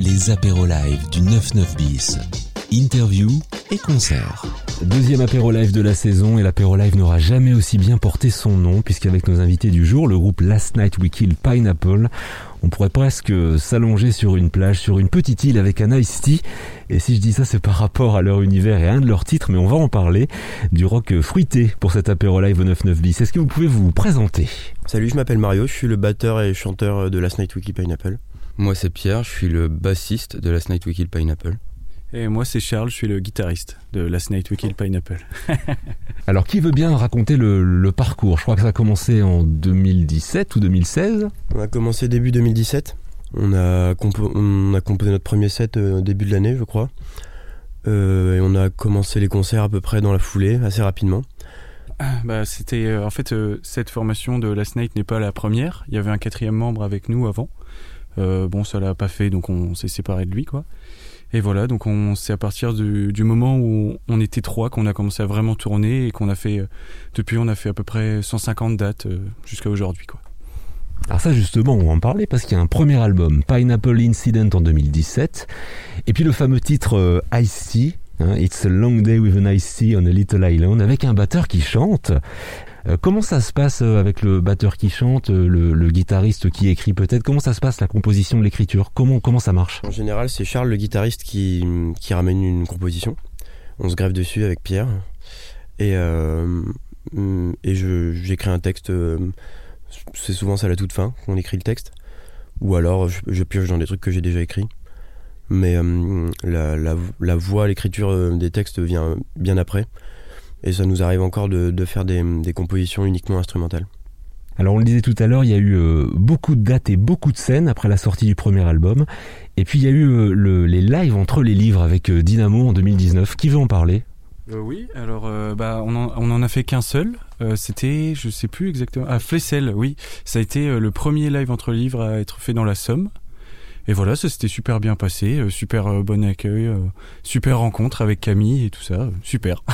les apéros live du 99 bis. Interview et concert. Deuxième apéro live de la saison et l'apéro live n'aura jamais aussi bien porté son nom puisqu'avec nos invités du jour, le groupe Last Night We Kill Pineapple, on pourrait presque s'allonger sur une plage, sur une petite île avec un ice tea. Et si je dis ça, c'est par rapport à leur univers et à un de leurs titres, mais on va en parler du rock fruité pour cet apéro live au 99 bis. Est-ce que vous pouvez vous présenter? Salut, je m'appelle Mario, je suis le batteur et chanteur de Last Night We Kill Pineapple. Moi c'est Pierre, je suis le bassiste de Last Night We Kill Pineapple. Et moi c'est Charles, je suis le guitariste de Last Night We Kill Pineapple. Alors qui veut bien raconter le, parcours? Je crois que ça a commencé en 2017 ou 2016 On a commencé début 2017. On a, on a composé notre premier set au euh, début de l'année je crois. Euh, et on a commencé les concerts à peu près dans la foulée, assez rapidement. Bah, c'était euh, en fait cette formation de Last Night n'est pas la première. Il y avait un quatrième membre avec nous avant. Bon, ça l'a pas fait, donc on s'est séparé de lui, quoi. Et voilà, donc on c'est à partir du, moment où on était trois qu'on a commencé à vraiment tourner et qu'on a fait depuis on a fait à peu près 150 dates euh, jusqu'à aujourd'hui quoi. Alors ça justement, on va en parler parce qu'il y a un premier album, Pineapple Incident en 2017, et puis le fameux titre euh, Ice hein, It's a Long Day with an Ice on a Little Island, avec un batteur qui chante. Euh, comment ça se passe euh, avec le batteur qui chante, euh, le, guitariste qui écrit peut-être? Comment ça se passe la composition de l'écriture? Comment, comment ça marche? En général, c'est Charles, le guitariste, qui, qui, ramène une composition. On se grève dessus avec Pierre. Et, et j'écris un texte. c'est souvent ça à la toute fin qu'on écrit le texte. Ou alors je, pioche dans des trucs que j'ai déjà écrits. Mais la, la voix, l'écriture des textes vient bien après. Et ça nous arrive encore de, faire des, compositions uniquement instrumentales. Alors on le disait tout à l'heure, il y a eu euh, beaucoup de dates et beaucoup de scènes après la sortie du premier album. Et puis il y a eu euh, les lives entre les livres avec euh, Dynamo en 2019. Qui veut en parler? Oui, alors bah, on, en, a fait qu'un seul. C'était, je sais plus exactement, à ah, Flessel, oui. Ça a été le premier live entre livres à être fait dans la Somme. Et voilà, ça s'était super bien passé, euh, super euh, bon accueil, euh, super rencontre avec Camille et tout ça, super.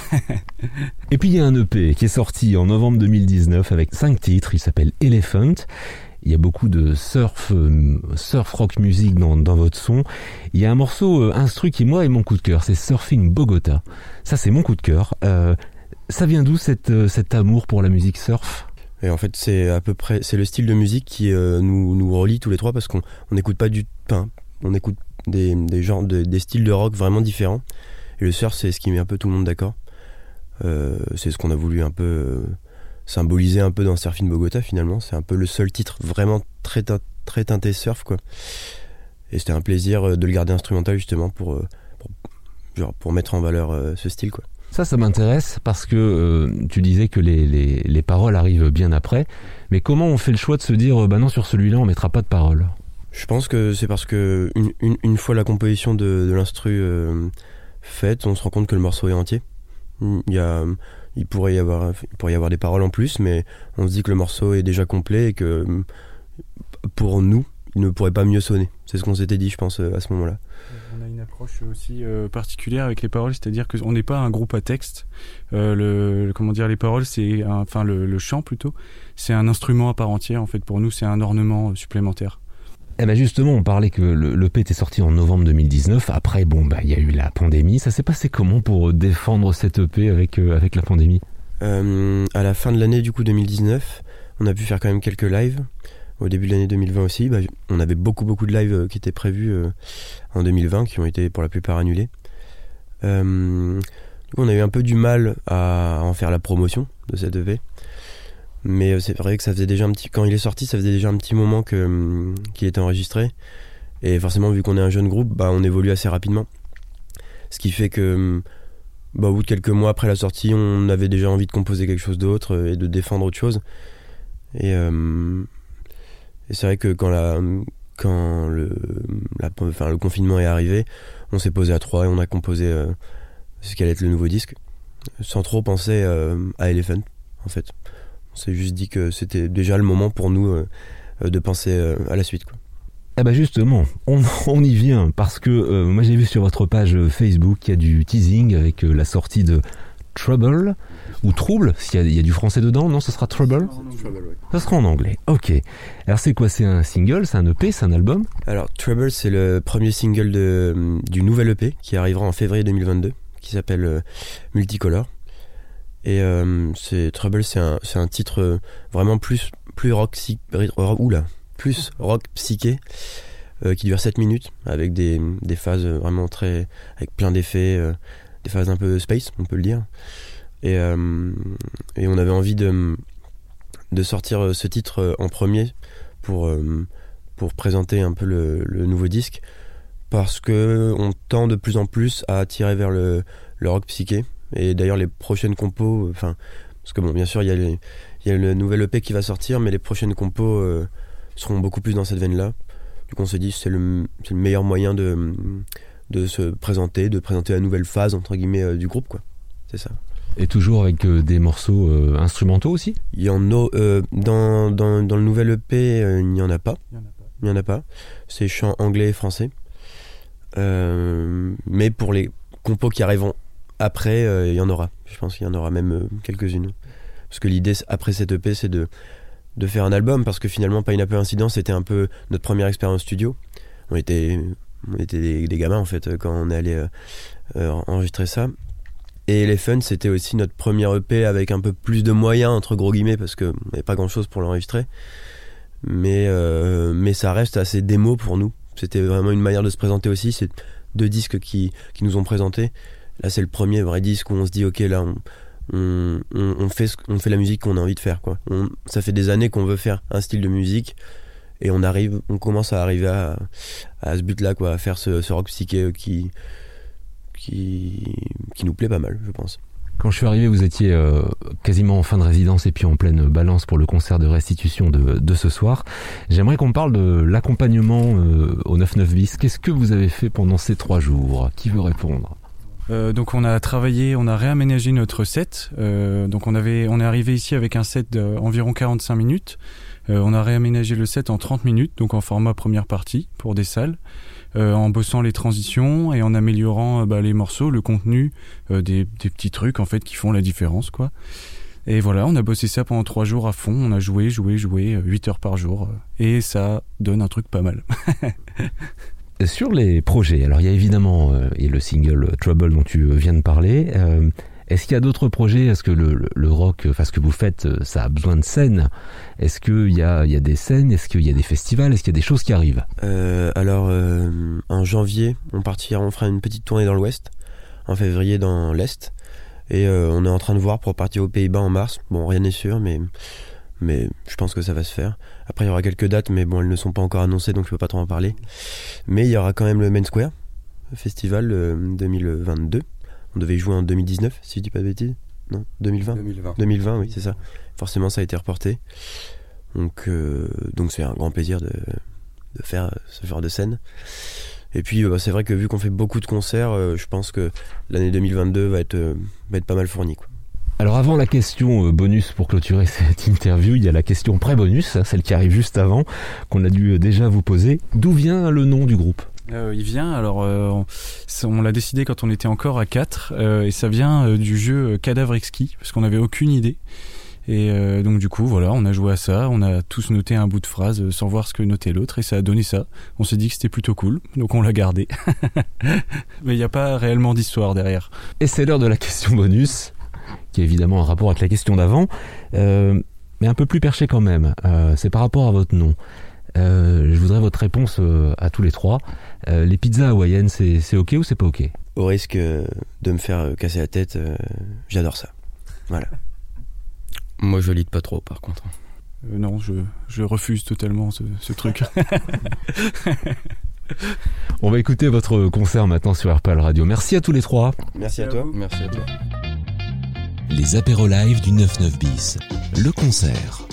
et puis il y a un EP qui est sorti en novembre 2019 avec cinq titres, il s'appelle Elephant. Il y a beaucoup de surf, surf rock music dans, dans, votre son. Il y a un morceau instru qui moi est mon coup de cœur, c'est Surfing Bogota. Ça c'est mon coup de cœur. ça vient d'où cette, cet amour pour la musique surf? Et en fait, c'est à peu près, c'est le style de musique qui euh, nous, nous relie tous les trois parce qu'on n'écoute pas du, pain on écoute des, des genres, des styles de rock vraiment différents. Et le surf, c'est ce qui met un peu tout le monde d'accord. Euh, c'est ce qu'on a voulu un peu euh, symboliser un peu dans Surfing Bogota finalement. C'est un peu le seul titre vraiment très, très teinté surf quoi. Et c'était un plaisir de le garder instrumental justement pour, pour, pour mettre en valeur ce style quoi. Ça, ça m'intéresse parce que euh, tu disais que les, les, paroles arrivent bien après. Mais comment on fait le choix de se dire, euh, bah non, sur celui-là, on mettra pas de paroles? Je pense que c'est parce que une, une, fois la composition de, l'instru euh, faite, on se rend compte que le morceau est entier. Il, y a, il, pourrait y avoir, il pourrait y avoir des paroles en plus, mais on se dit que le morceau est déjà complet et que pour nous, ne pourrait pas mieux sonner. C'est ce qu'on s'était dit, je pense, à ce moment-là on a une approche aussi euh, particulière avec les paroles, c'est-à-dire qu'on n'est pas un groupe à texte. Euh, le, comment dire, les paroles, c'est enfin le, chant plutôt, c'est un instrument à part entière. En fait, pour nous, c'est un ornement euh, supplémentaire. Eh ben justement, on parlait que l'EP était sorti en novembre 2019. Après, bon, bah, il y a eu la pandémie. Ça s'est passé comment pour défendre cette EP avec avec la pandémie? À la fin de l'année du coup 2019, on a pu faire quand même quelques lives au début de l'année 2020 aussi, bah, on avait beaucoup beaucoup de lives euh, qui étaient prévus euh, en 2020, qui ont été pour la plupart annulés. Euh, on a eu un peu du mal à en faire la promotion de cette EV. Mais c'est vrai que ça faisait déjà un petit. Quand il est sorti, ça faisait déjà un petit moment que, qu'il était enregistré. Et forcément, vu qu'on est un jeune groupe, bah, on évolue assez rapidement. Ce qui fait que, bah, au bout de quelques mois après la sortie, on avait déjà envie de composer quelque chose d'autre et de défendre autre chose. Et, et c'est vrai que quand, le, confinement est arrivé, on s'est posé à trois et on a composé euh, ce qu'allait être le nouveau disque, sans trop penser euh, à Elephant, en fait. On s'est juste dit que c'était déjà le moment pour nous euh, de penser à la suite. Quoi. Ah bah justement, on, y vient parce que moi j'ai vu sur votre page Facebook qu'il y a du teasing avec la sortie de Trouble ou Trouble, s'il y, a- il y a du français dedans, non, ce sera Trouble Ça sera en anglais, ok. Alors c'est quoi? C'est un single, c'est un EP, c'est un album? Alors, Trouble, c'est le premier single de, du nouvel EP qui arrivera en février 2022, qui s'appelle euh, Multicolor. Et euh, c'est Trouble, c'est un, c'est un titre euh, vraiment plus, plus rock, psy- rock- oula, plus rock psyché, euh, qui dure 7 minutes, avec des, des phases vraiment très. avec plein d'effets, euh, des phases un peu space, on peut le dire. Et, euh, et on avait envie de, de sortir euh, ce titre euh, en premier pour. pour présenter un peu le, nouveau disque. Parce que on tend de plus en plus à tirer vers le, le rock psyché. Et d'ailleurs les prochaines compos enfin parce que bon bien sûr il y a le nouvel EP qui va sortir mais les prochaines compos seront beaucoup plus dans cette veine là du coup on s'est dit c'est le, c'est le meilleur moyen de de se présenter de présenter la nouvelle phase entre guillemets du groupe quoi. C'est ça Et toujours avec euh, des morceaux euh, instrumentaux aussi? Il y en a euh, dans, dans, dans le nouvel EP euh, il n'y en a pas Il y en a pas. Il n'y en a pas. C'est chant anglais et français. Euh, mais pour les compos qui arriveront après, euh, il y en aura. Je pense qu'il y en aura même euh, quelques-unes. Parce que l'idée, après cette EP, c'est de, de faire un album. Parce que finalement, Pineapple Incident, c'était un peu notre première expérience studio. On était, on était des, des gamins, en fait, quand on est allé euh, euh, enregistrer ça. Et Fun, c'était aussi notre premier EP avec un peu plus de moyens, entre gros guillemets, parce qu'on n'avait pas grand-chose pour l'enregistrer mais euh, mais ça reste assez démo pour nous. C'était vraiment une manière de se présenter aussi. C'est deux disques qui, qui nous ont présenté. Là, c'est le premier vrai disque où on se dit ok là on on, fait ce- on fait la musique qu'on a envie de faire quoi. Ça fait des années qu'on veut faire un style de musique et on arrive on commence à arriver à, à ce but là quoi à faire ce, ce rock psyché qui qui qui nous plaît pas mal je pense. Quand je suis arrivé, vous étiez euh, quasiment en fin de résidence et puis en pleine balance pour le concert de restitution de, de ce soir. J'aimerais qu'on parle de l'accompagnement euh, au 99 bis. Qu'est-ce que vous avez fait pendant ces trois jours? Qui veut répondre? Euh, donc on a travaillé, on a réaménagé notre set. Euh, donc on avait, on est arrivé ici avec un set d'environ 45 minutes. Euh, on a réaménagé le set en 30 minutes, donc en format première partie pour des salles, en bossant les transitions et en améliorant euh, bah, les morceaux, le contenu, euh, des, petits trucs en fait qui font la différence quoi. Et voilà, on a bossé ça pendant trois jours à fond. On a joué, joué, joué, euh, 8 heures par jour, euh, et ça donne un truc pas mal. Sur les projets, alors il y a évidemment euh, et le single euh, Trouble dont tu viens de parler. Euh, Est-ce qu'il y a d'autres projets? Est-ce que le, rock, enfin ce que vous faites, euh, ça a besoin de scènes Est-ce qu'il y a, des scènes? Est-ce qu'il y a des festivals? Est-ce qu'il y a des choses qui arrivent? Euh, alors, euh, en janvier, on partira, on fera une petite tournée dans l'ouest. En février, dans l'est. Et euh, on est en train de voir pour partir aux Pays-Bas en mars. Bon, rien n'est sûr, mais, mais je pense que ça va se faire. Après, il y aura quelques dates, mais bon, elles ne sont pas encore annoncées, donc je peux pas trop en parler. Mais il y aura quand même le Main Square Festival euh, 2022. On devait y jouer en 2019, si je dis pas de bêtises. Non, 2020 2020. 2020, oui, c'est ça. Forcément, ça a été reporté. Donc, euh, donc c'est un grand plaisir de, de faire ce genre de scène. Et puis, euh, bah, c'est vrai que vu qu'on fait beaucoup de concerts, euh, je pense que l'année 2022 va être, euh, va être pas mal fournie. Quoi. Alors avant la question bonus pour clôturer cette interview, il y a la question pré-bonus, hein, celle qui arrive juste avant, qu'on a dû déjà vous poser. D'où vient le nom du groupe? Euh, il vient, alors euh, on, l'a décidé quand on était encore à 4 et ça vient euh, du jeu euh, Cadavre Exquis parce qu'on n'avait aucune idée. Et euh, donc du coup voilà, on a joué à ça, on a tous noté un bout de phrase euh, sans voir ce que notait l'autre et ça a donné ça. On s'est dit que c'était plutôt cool, donc on l'a gardé. Mais il n'y a pas réellement d'histoire derrière. Et c'est l'heure de la question bonus, qui a évidemment un rapport avec la question d'avant, euh, mais un peu plus perché quand même. Euh, c'est par rapport à votre nom. Euh, je voudrais votre réponse euh, à tous les trois. Euh, les pizzas hawaïennes, c'est c'est ok ou c'est pas ok? Au risque de me faire casser la tête, euh, j'adore ça. Voilà. Moi, je lead pas trop, par contre. Euh, non, je, je refuse totalement ce, ce truc. On va écouter votre concert maintenant sur RPL Radio. Merci à tous les trois. Merci à toi. Merci à toi. Les apéros live du 99 bis. Le concert.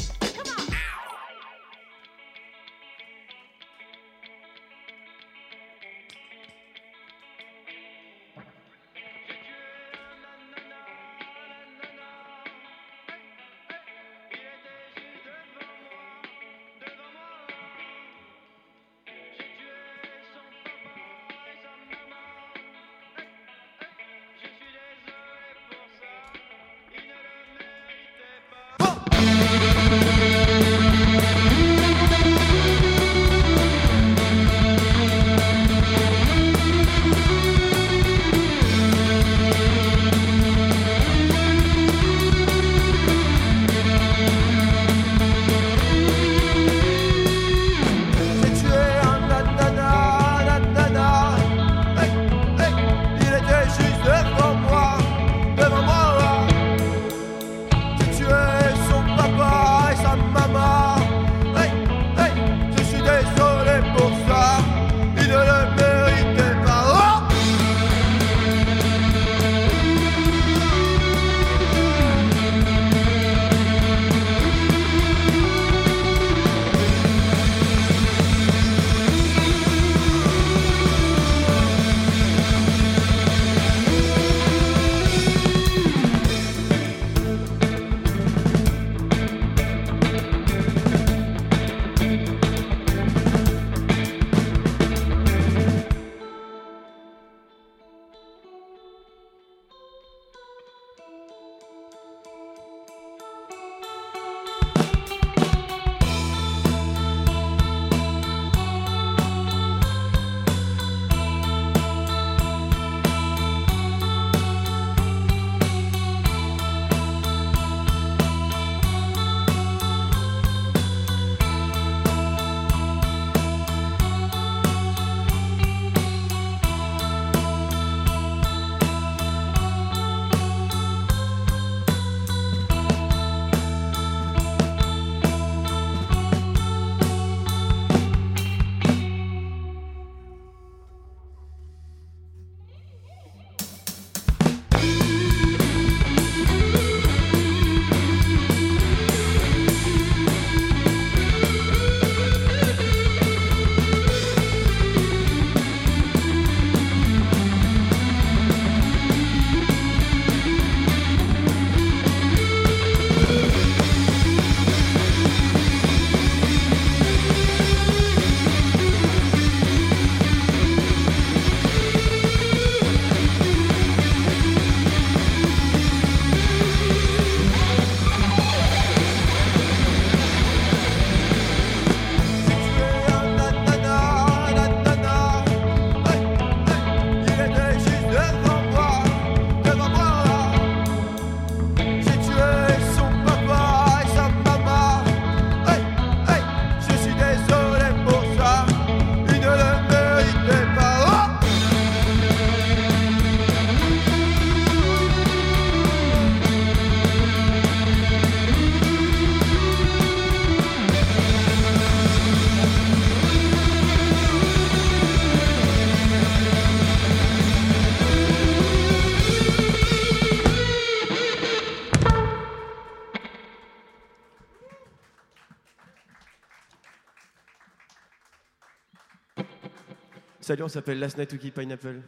Salut, on s'appelle Last Night Wiki Pineapple.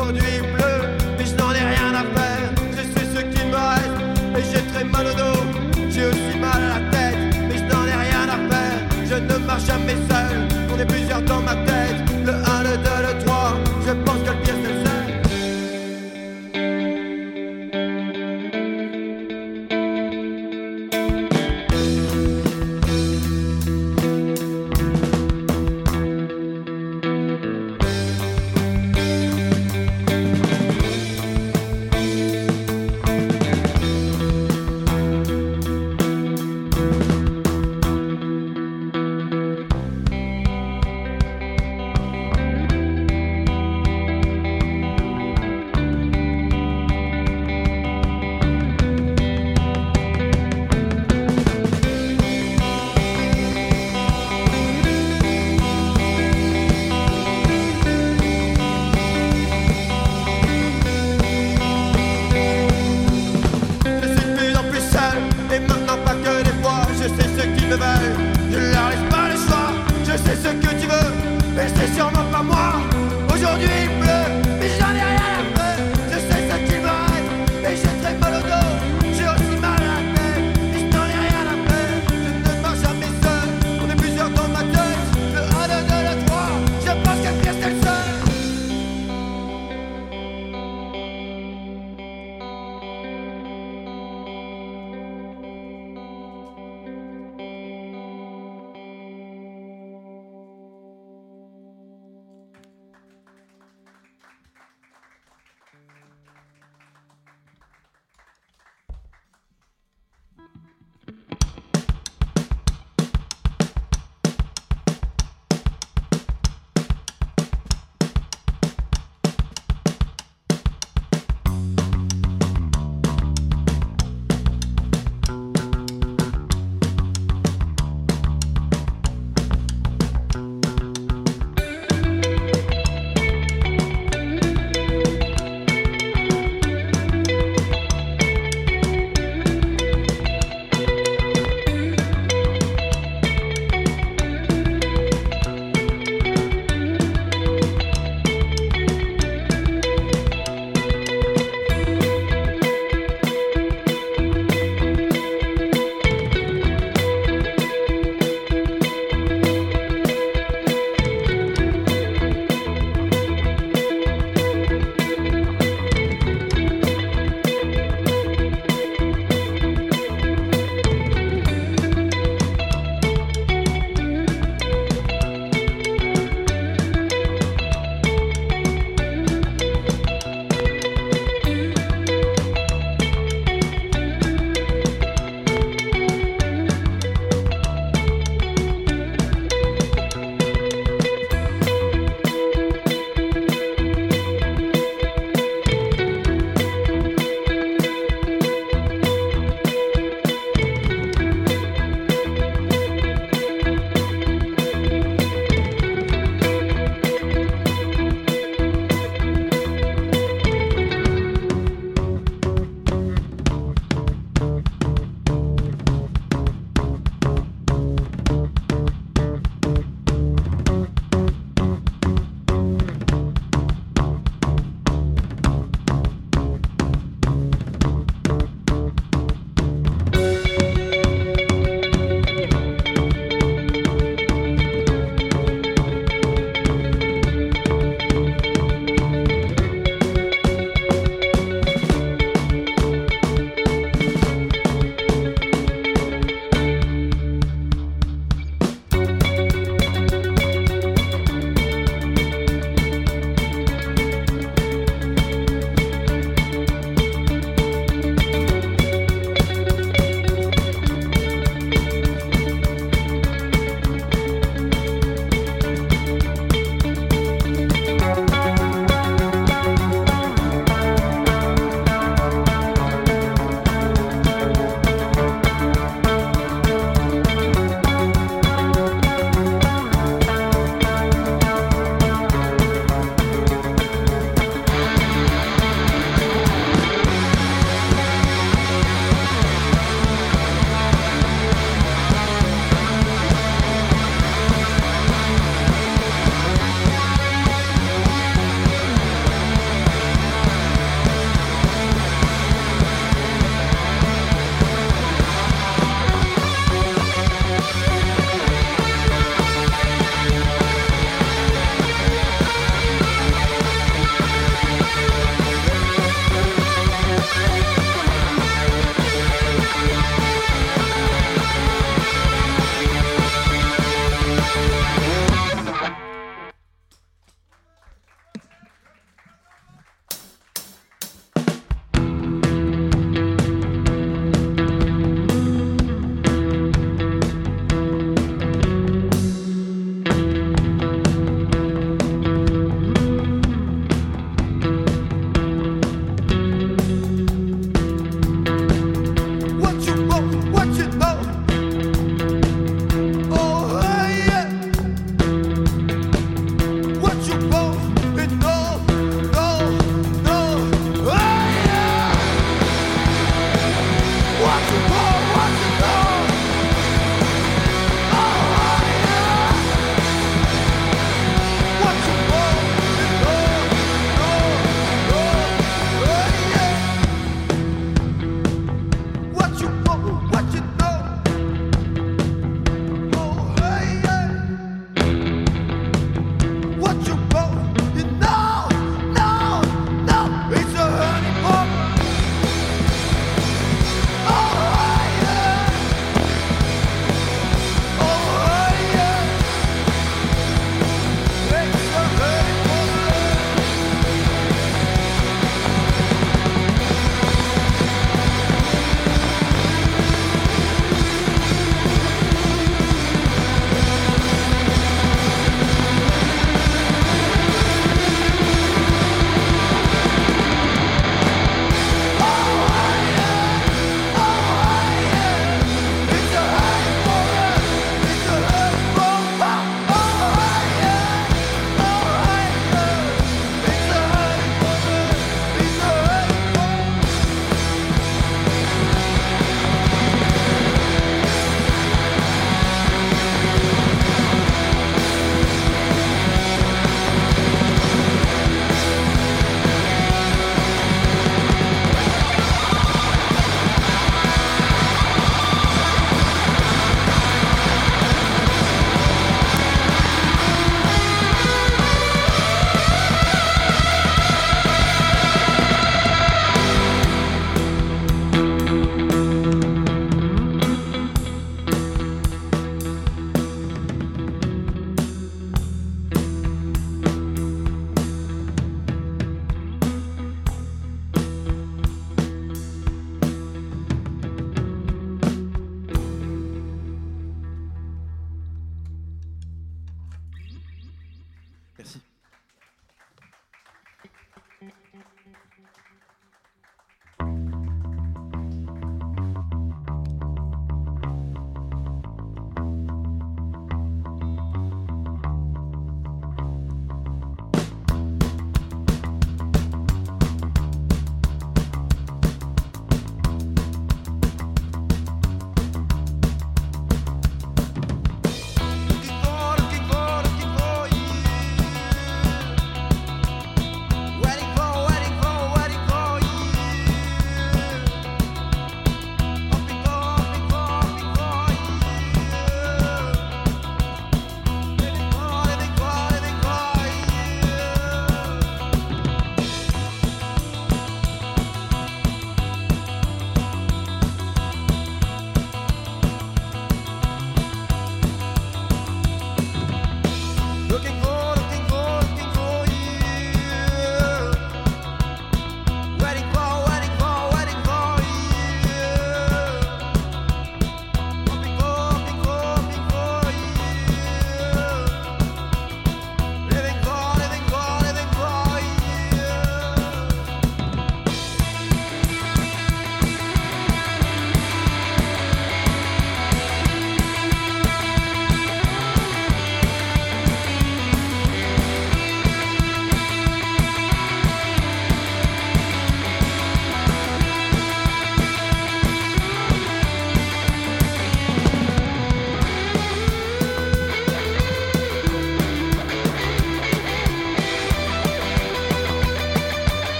Aujourd'hui into those.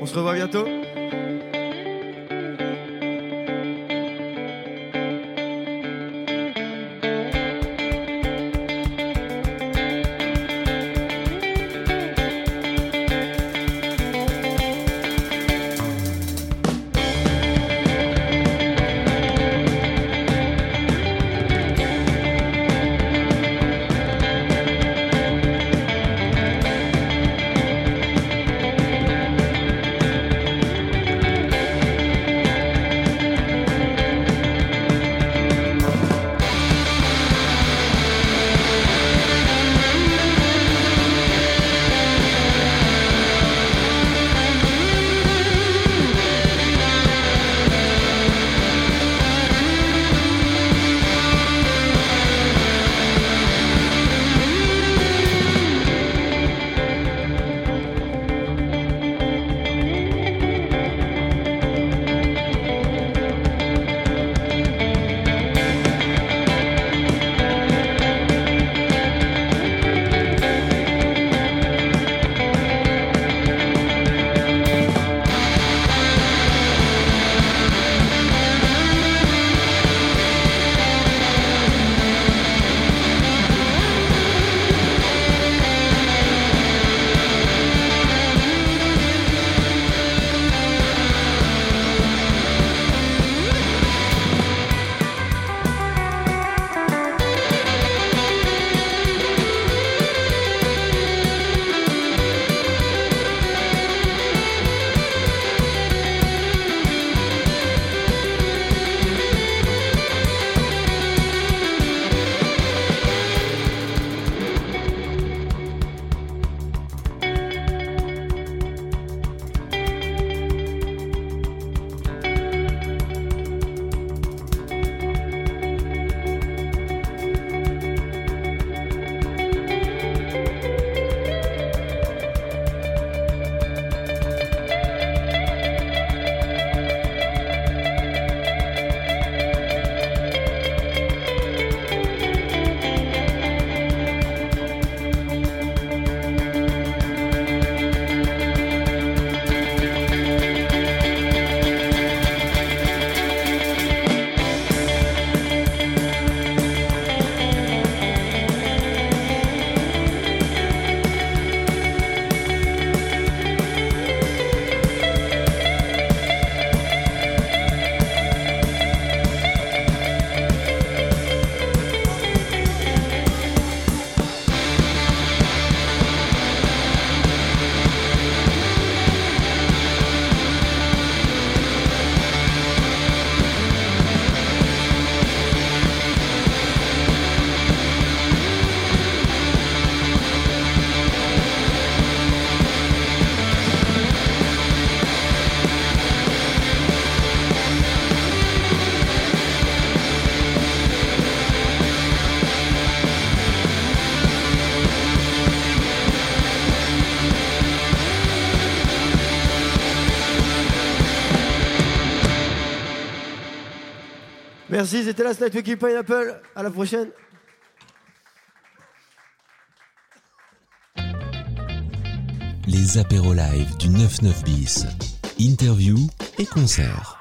On se revoit bientôt. Merci, c'était la Night Wiki Pineapple. À la prochaine. Les apéros live du 99 bis. Interview et concert.